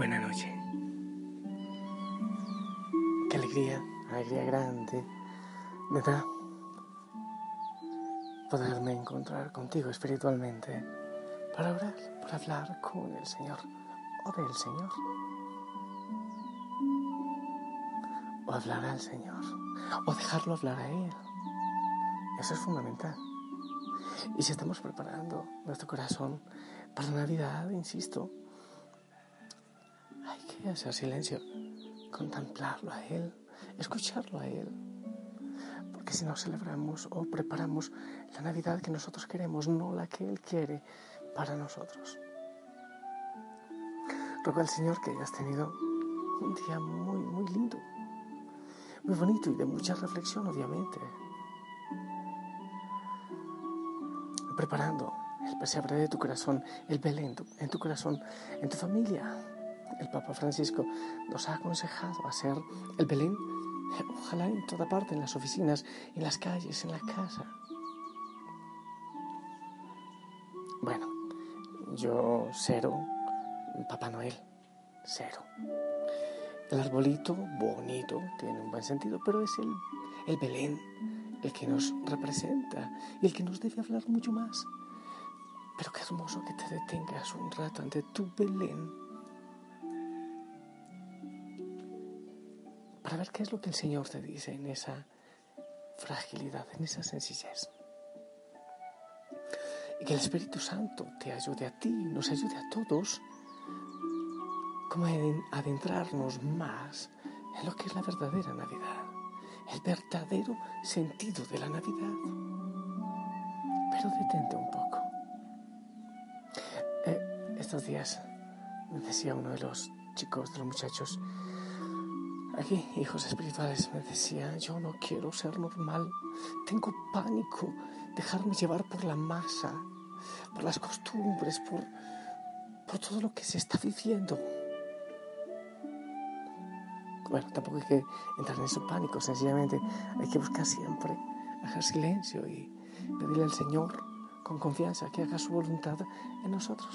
Buenas noches. Qué alegría, alegría grande me da poderme encontrar contigo espiritualmente para orar, para hablar con el Señor o del Señor. O hablar al Señor, o dejarlo hablar a Él. Eso es fundamental. Y si estamos preparando nuestro corazón para Navidad, insisto, hacer silencio, contemplarlo a Él, escucharlo a Él. Porque si no celebramos o preparamos la Navidad que nosotros queremos, no la que Él quiere para nosotros. Ruego al Señor que hayas tenido un día muy, muy lindo, muy bonito y de mucha reflexión, obviamente. Preparando el pesebre de tu corazón, el Belén en tu corazón, en tu familia, el Papa Francisco nos ha aconsejado hacer el Belén, ojalá en toda parte, en las oficinas, en las calles, en la casa. Bueno, yo cero, Papá Noel, cero. El arbolito, bonito, tiene un buen sentido, pero es el, el Belén el que nos representa y el que nos debe hablar mucho más. Pero qué hermoso que te detengas un rato ante tu Belén para ver qué es lo que el Señor te dice en esa fragilidad, en esa sencillez. Y que el Espíritu Santo te ayude a ti, nos ayude a todos, como a adentrarnos más en lo que es la verdadera Navidad, el verdadero sentido de la Navidad. Pero detente un poco. Eh, estos días me decía uno de los chicos, de los muchachos, Aquí, hijos espirituales, me decía, yo no quiero ser normal, tengo pánico, dejarme llevar por la masa, por las costumbres, por, por todo lo que se está viviendo. Bueno, tampoco hay que entrar en ese pánico, sencillamente hay que buscar siempre hacer silencio y pedirle al Señor con confianza que haga su voluntad en nosotros.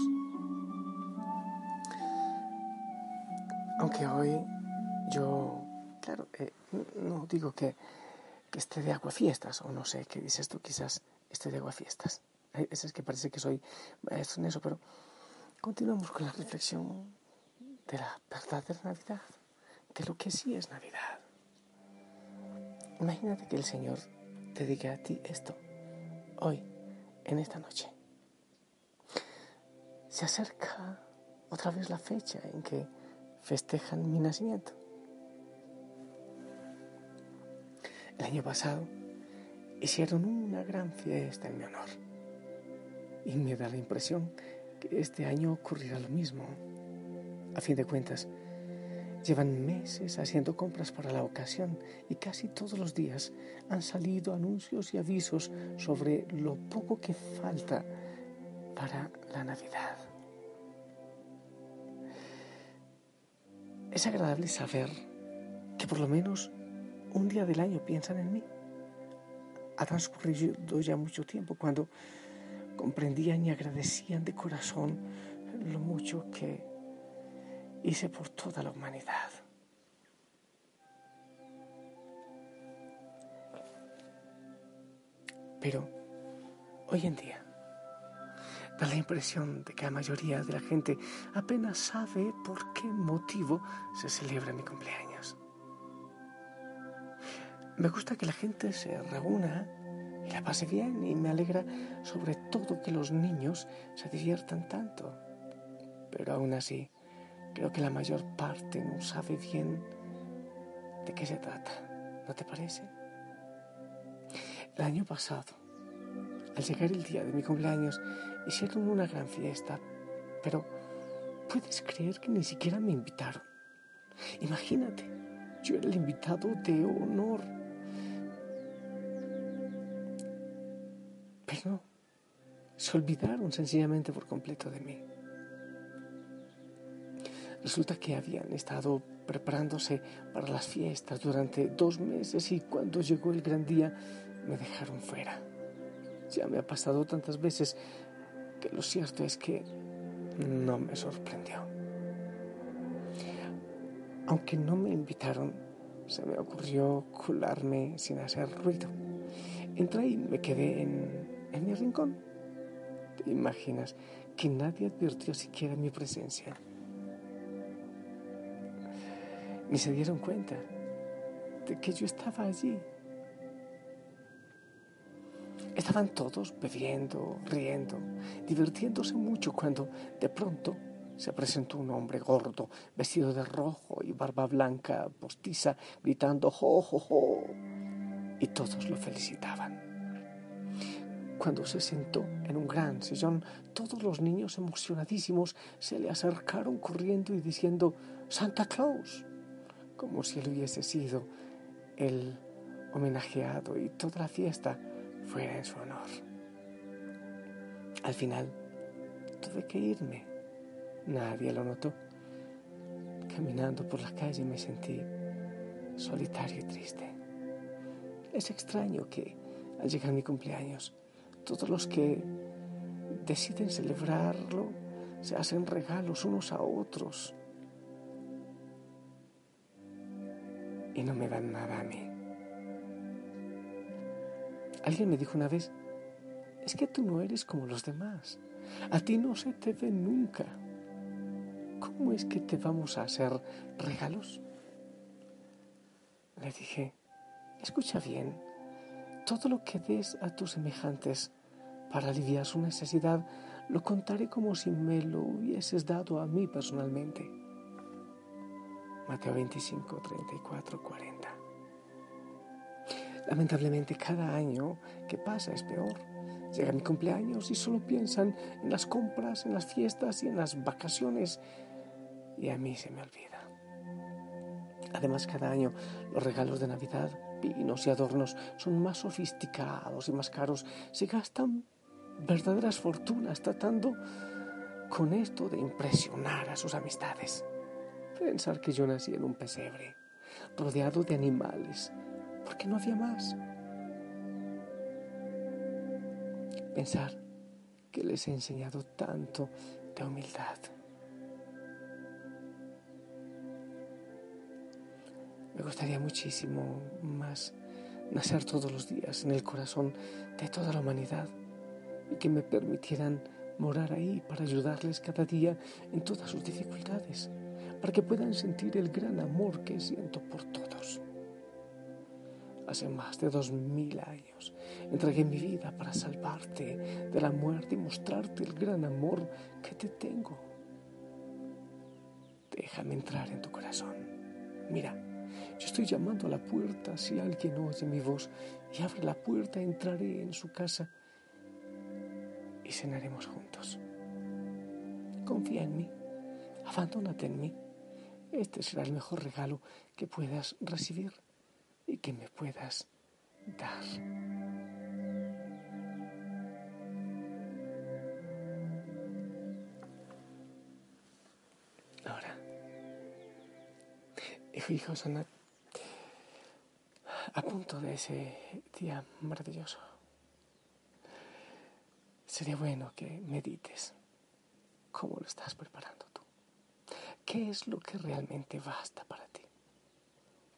Aunque hoy yo, claro, eh, no digo que, esté de fiestas o no sé qué dices tú, quizás esté de fiestas Es que parece que soy maestro en eso, pero continuamos con la reflexión de la verdadera Navidad, de lo que sí es Navidad. Imagínate que el Señor te diga a ti esto, hoy, en esta noche. Se acerca otra vez la fecha en que festejan mi nacimiento. El año pasado hicieron una gran fiesta en mi honor. Y me da la impresión que este año ocurrirá lo mismo. A fin de cuentas, llevan meses haciendo compras para la ocasión y casi todos los días han salido anuncios y avisos sobre lo poco que falta para la Navidad. Es agradable saber que por lo menos un día del año piensan en mí. Ha transcurrido ya mucho tiempo cuando comprendían y agradecían de corazón lo mucho que hice por toda la humanidad. Pero hoy en día Da la impresión de que la mayoría de la gente apenas sabe por qué motivo se celebra mi cumpleaños. Me gusta que la gente se reúna y la pase bien y me alegra sobre todo que los niños se diviertan tanto. Pero aún así, creo que la mayor parte no sabe bien de qué se trata. ¿No te parece? El año pasado, al llegar el día de mi cumpleaños, hicieron una gran fiesta, pero puedes creer que ni siquiera me invitaron. Imagínate, yo era el invitado de honor. Se olvidaron sencillamente por completo de mí. Resulta que habían estado preparándose para las fiestas durante dos meses y cuando llegó el gran día me dejaron fuera. Ya me ha pasado tantas veces que lo cierto es que no me sorprendió. Aunque no me invitaron, se me ocurrió colarme sin hacer ruido. Entré y me quedé en, en mi rincón. ¿Te imaginas que nadie advirtió siquiera mi presencia? Ni se dieron cuenta de que yo estaba allí. Estaban todos bebiendo, riendo, divirtiéndose mucho cuando de pronto se presentó un hombre gordo, vestido de rojo y barba blanca postiza, gritando ¡Jo, jo, jo! Y todos lo felicitaban. Cuando se sentó en un gran sillón, todos los niños emocionadísimos se le acercaron corriendo y diciendo ¡Santa Claus! como si él hubiese sido el homenajeado y toda la fiesta fuera en su honor. Al final tuve que irme. Nadie lo notó. Caminando por la calle me sentí solitario y triste. Es extraño que al llegar mi cumpleaños, todos los que deciden celebrarlo se hacen regalos unos a otros y no me dan nada a mí. Alguien me dijo una vez, es que tú no eres como los demás. A ti no se te ve nunca. ¿Cómo es que te vamos a hacer regalos? Le dije, escucha bien, todo lo que des a tus semejantes para aliviar su necesidad, lo contaré como si me lo hubieses dado a mí personalmente. Mateo 25, 34, 40. Lamentablemente cada año que pasa es peor. Llega mi cumpleaños y solo piensan en las compras, en las fiestas y en las vacaciones y a mí se me olvida. Además cada año los regalos de Navidad, pinos y adornos son más sofisticados y más caros. Se gastan verdaderas fortunas tratando con esto de impresionar a sus amistades. Pensar que yo nací en un pesebre, rodeado de animales, porque no había más. Pensar que les he enseñado tanto de humildad. Me gustaría muchísimo más nacer todos los días en el corazón de toda la humanidad y que me permitieran morar ahí para ayudarles cada día en todas sus dificultades para que puedan sentir el gran amor que siento por todos. Hace más de dos mil años entregué mi vida para salvarte de la muerte y mostrarte el gran amor que te tengo. Déjame entrar en tu corazón. Mira, yo estoy llamando a la puerta. Si alguien oye mi voz y abre la puerta, entraré en su casa y cenaremos juntos. Confía en mí, abandónate en mí este será el mejor regalo que puedas recibir y que me puedas dar. Ahora, hijo, Sonat, a punto de ese día maravilloso, sería bueno que medites cómo lo estás preparando. ¿Qué es lo que realmente basta para ti?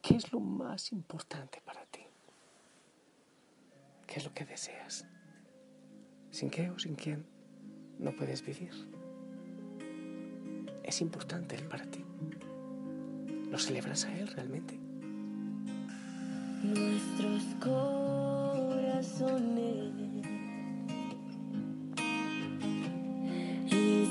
¿Qué es lo más importante para ti? ¿Qué es lo que deseas? ¿Sin qué o sin quién? no puedes vivir. Es importante Él para ti. ¿Lo celebras a Él realmente? Nuestros corazones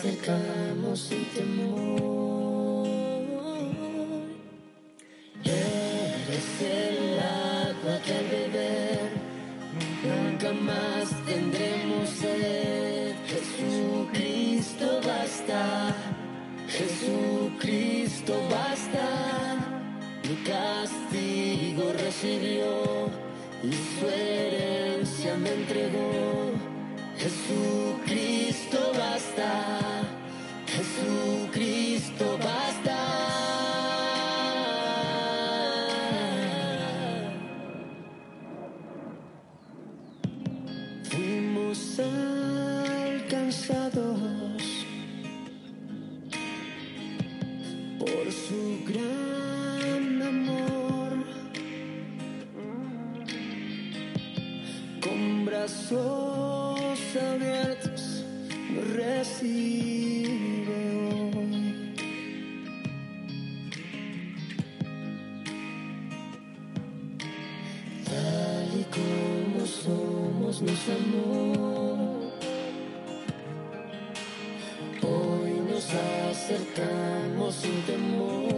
acercamos sin temor. Eres el agua que al beber nunca más tendremos sed. Jesucristo basta, Jesucristo basta. Mi castigo recibió y su herencia me entregó. Jesucristo basta, Jesucristo basta. Fuimos alcanzados acercamos sin temor.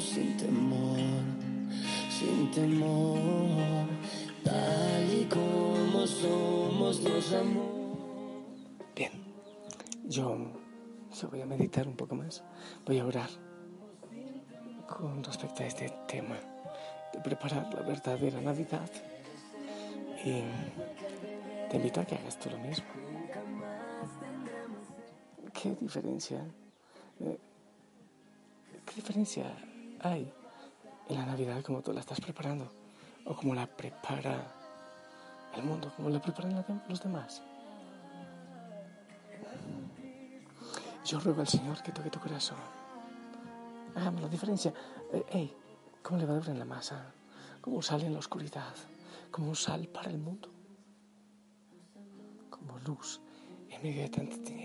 Sin temor, sin temor, tal y como somos los amor. Bien, yo, yo voy a meditar un poco más, voy a orar con respecto a este tema de preparar la verdadera Navidad y te invito a que hagas tú lo mismo. ¿Qué diferencia? ¿Qué diferencia hay en la Navidad como tú la estás preparando? ¿O como la prepara el mundo? ¿Como la preparan los demás? Yo ruego al Señor que toque tu corazón. Hagamos la diferencia. Eh, ¿cómo le va a en la masa? ¿Cómo sale en la oscuridad? Como sal para el mundo. Como luz en medio de tanta tiniebla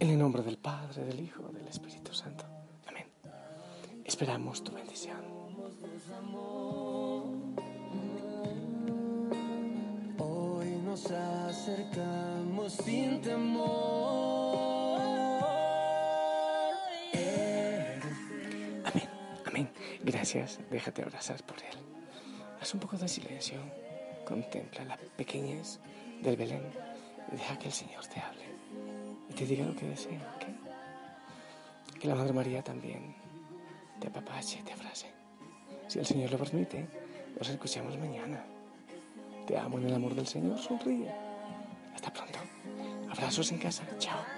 En el nombre del Padre, del Hijo, del Espíritu Santo. Amén. Esperamos tu bendición. Hoy nos acercamos sin temor. Amén, amén. Gracias, déjate abrazar por Él. Haz un poco de silencio. Contempla la pequeñez del Belén y deja que el Señor te hable te diga lo que desea, ¿ok? Que la Madre María también te apapache, te abrace. Si el Señor lo permite, nos escuchamos mañana. Te amo en el amor del Señor, sonríe. Hasta pronto. Abrazos en casa. Chao.